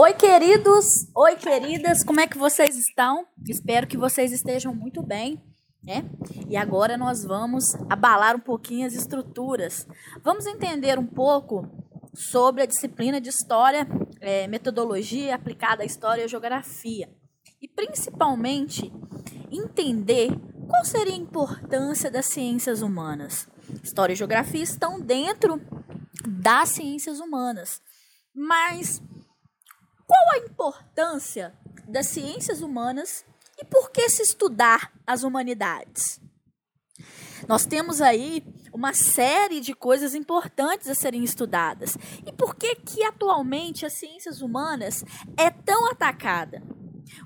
Oi, queridos! Oi, queridas! Como é que vocês estão? Espero que vocês estejam muito bem, né? E agora nós vamos abalar um pouquinho as estruturas. Vamos entender um pouco sobre a disciplina de História, é, Metodologia aplicada à História e Geografia. E principalmente entender qual seria a importância das ciências humanas. História e Geografia estão dentro das ciências humanas, mas qual a importância das ciências humanas e por que se estudar as humanidades? Nós temos aí uma série de coisas importantes a serem estudadas. E por que que atualmente as ciências humanas é tão atacada?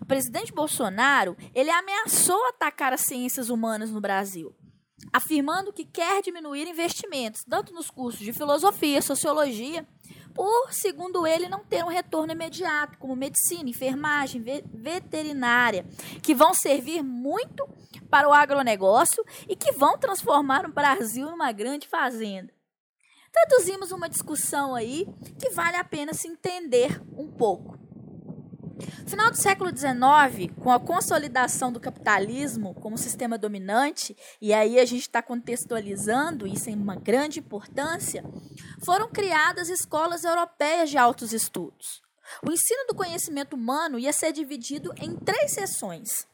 O presidente Bolsonaro, ele ameaçou atacar as ciências humanas no Brasil, afirmando que quer diminuir investimentos tanto nos cursos de filosofia, sociologia por, segundo ele, não ter um retorno imediato, como medicina, enfermagem, veterinária, que vão servir muito para o agronegócio e que vão transformar o Brasil numa grande fazenda. Traduzimos uma discussão aí que vale a pena se entender um pouco. Final do século XIX, com a consolidação do capitalismo como sistema dominante, e aí a gente está contextualizando isso em uma grande importância, foram criadas escolas europeias de altos estudos. O ensino do conhecimento humano ia ser dividido em três seções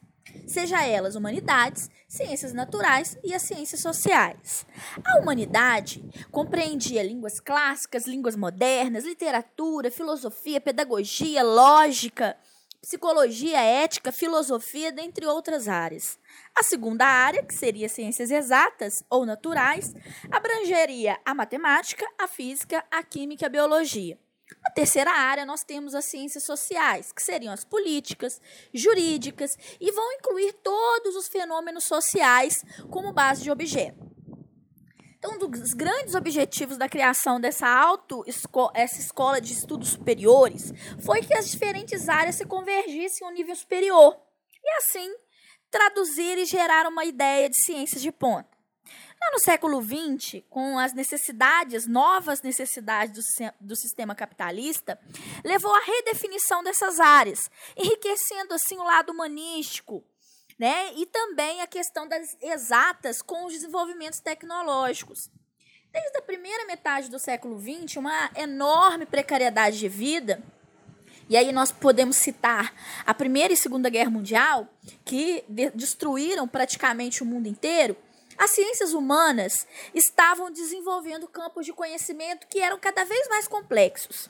seja elas humanidades, ciências naturais e as ciências sociais. A humanidade compreendia línguas clássicas, línguas modernas, literatura, filosofia, pedagogia, lógica, psicologia, ética, filosofia, dentre outras áreas. A segunda área, que seria ciências exatas ou naturais, abrangeria a matemática, a física, a química e a biologia. Na terceira área, nós temos as ciências sociais, que seriam as políticas, jurídicas e vão incluir todos os fenômenos sociais como base de objeto. Então, um dos grandes objetivos da criação dessa auto essa escola de estudos superiores foi que as diferentes áreas se convergissem a um nível superior e assim traduzir e gerar uma ideia de ciências de ponta. No século XX, com as necessidades, novas necessidades do, do sistema capitalista, levou à redefinição dessas áreas, enriquecendo assim o lado humanístico, né? E também a questão das exatas com os desenvolvimentos tecnológicos. Desde a primeira metade do século XX, uma enorme precariedade de vida. E aí nós podemos citar a Primeira e Segunda Guerra Mundial, que destruíram praticamente o mundo inteiro as ciências humanas estavam desenvolvendo campos de conhecimento que eram cada vez mais complexos,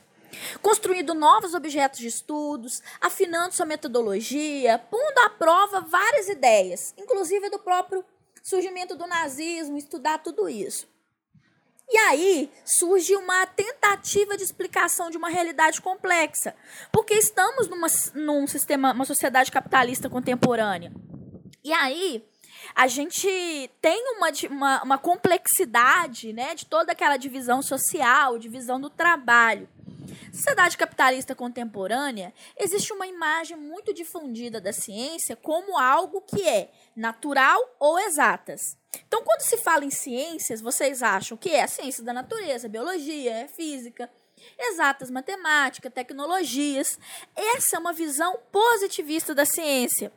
construindo novos objetos de estudos, afinando sua metodologia, pondo à prova várias ideias, inclusive do próprio surgimento do nazismo, estudar tudo isso. E aí surge uma tentativa de explicação de uma realidade complexa, porque estamos numa, num sistema, uma sociedade capitalista contemporânea. E aí a gente tem uma, uma, uma complexidade né, de toda aquela divisão social, divisão do trabalho. Sociedade capitalista contemporânea, existe uma imagem muito difundida da ciência como algo que é natural ou exatas. Então, quando se fala em ciências, vocês acham que é a ciência da natureza, biologia, é física, exatas, matemática, tecnologias. Essa é uma visão positivista da ciência.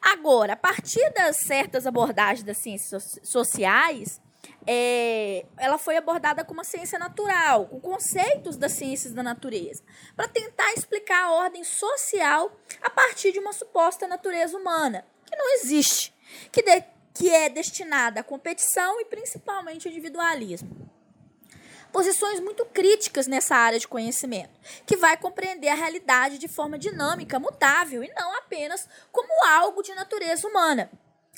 Agora, a partir das certas abordagens das ciências sociais, é, ela foi abordada como uma ciência natural, com conceitos das ciências da natureza, para tentar explicar a ordem social a partir de uma suposta natureza humana, que não existe, que, de, que é destinada à competição e principalmente ao individualismo posições muito críticas nessa área de conhecimento, que vai compreender a realidade de forma dinâmica, mutável e não apenas como algo de natureza humana.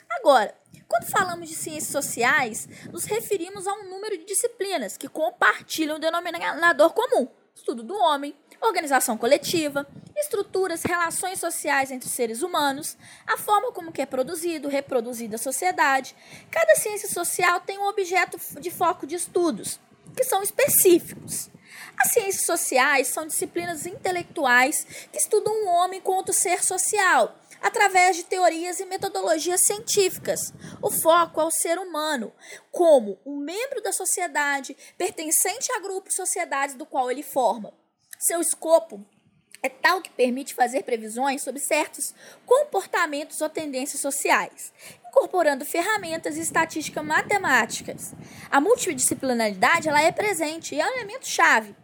Agora, quando falamos de ciências sociais, nos referimos a um número de disciplinas que compartilham um denominador comum: estudo do homem, organização coletiva, estruturas, relações sociais entre seres humanos, a forma como que é produzido, reproduzida a sociedade. Cada ciência social tem um objeto de foco de estudos que são específicos. As ciências sociais são disciplinas intelectuais que estudam o homem outro ser social, através de teorias e metodologias científicas. O foco é o ser humano, como um membro da sociedade pertencente a grupo de sociedades do qual ele forma. Seu escopo é tal que permite fazer previsões sobre certos comportamentos ou tendências sociais, incorporando ferramentas e estatísticas matemáticas. A multidisciplinaridade ela é presente e é um elemento chave.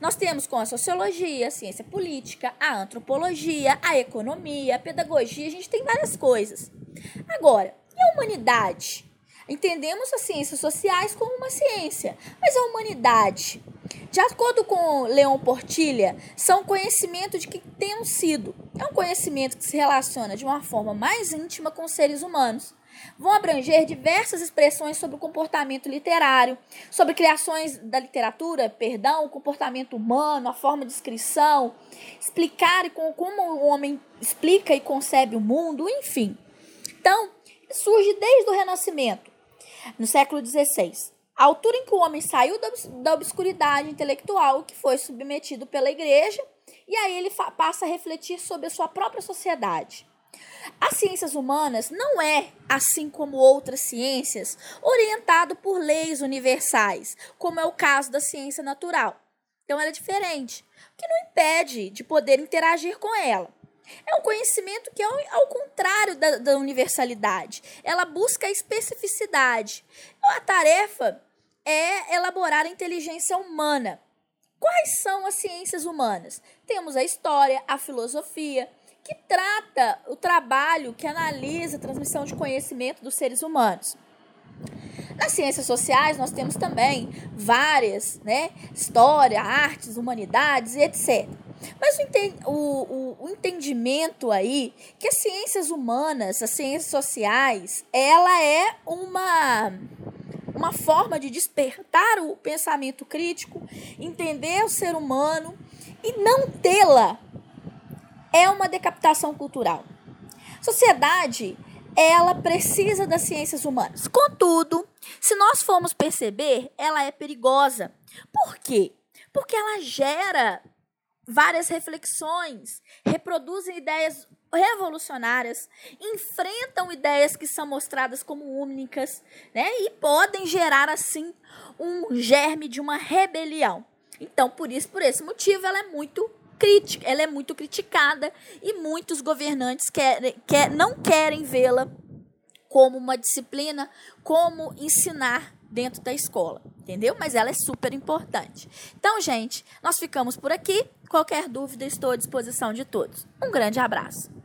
Nós temos com a sociologia, a ciência política, a antropologia, a economia, a pedagogia, a gente tem várias coisas. Agora, e a humanidade? Entendemos as ciências sociais como uma ciência, mas a humanidade, de acordo com Leon Portilha, são conhecimento de que temos sido. É um conhecimento que se relaciona de uma forma mais íntima com os seres humanos. Vão abranger diversas expressões sobre o comportamento literário, sobre criações da literatura, perdão, o comportamento humano, a forma de inscrição, explicar como o homem explica e concebe o mundo, enfim. Então, surge desde o Renascimento no século XVI, a altura em que o homem saiu da obscuridade intelectual que foi submetido pela igreja, e aí ele passa a refletir sobre a sua própria sociedade. As ciências humanas não é, assim como outras ciências, orientado por leis universais, como é o caso da ciência natural. Então ela é diferente, o que não impede de poder interagir com ela. É um conhecimento que é ao contrário da, da universalidade. Ela busca a especificidade. A tarefa é elaborar a inteligência humana. Quais são as ciências humanas? Temos a história, a filosofia, que trata o trabalho que analisa a transmissão de conhecimento dos seres humanos. Nas ciências sociais, nós temos também várias, né? História, artes, humanidades etc. Mas o, o, o, entendimento aí que as ciências humanas, as ciências sociais, ela é uma uma forma de despertar o pensamento crítico, entender o ser humano e não tê-la é uma decapitação cultural. Sociedade, ela precisa das ciências humanas. Contudo, se nós formos perceber, ela é perigosa. Por quê? Porque ela gera várias reflexões, reproduzem ideias revolucionárias, enfrentam ideias que são mostradas como únicas, né? E podem gerar assim um germe de uma rebelião. Então, por isso, por esse motivo, ela é muito crítica, ela é muito criticada e muitos governantes querem, quer, não querem vê-la como uma disciplina, como ensinar dentro da escola, entendeu? Mas ela é super importante. Então, gente, nós ficamos por aqui. Qualquer dúvida, estou à disposição de todos. Um grande abraço.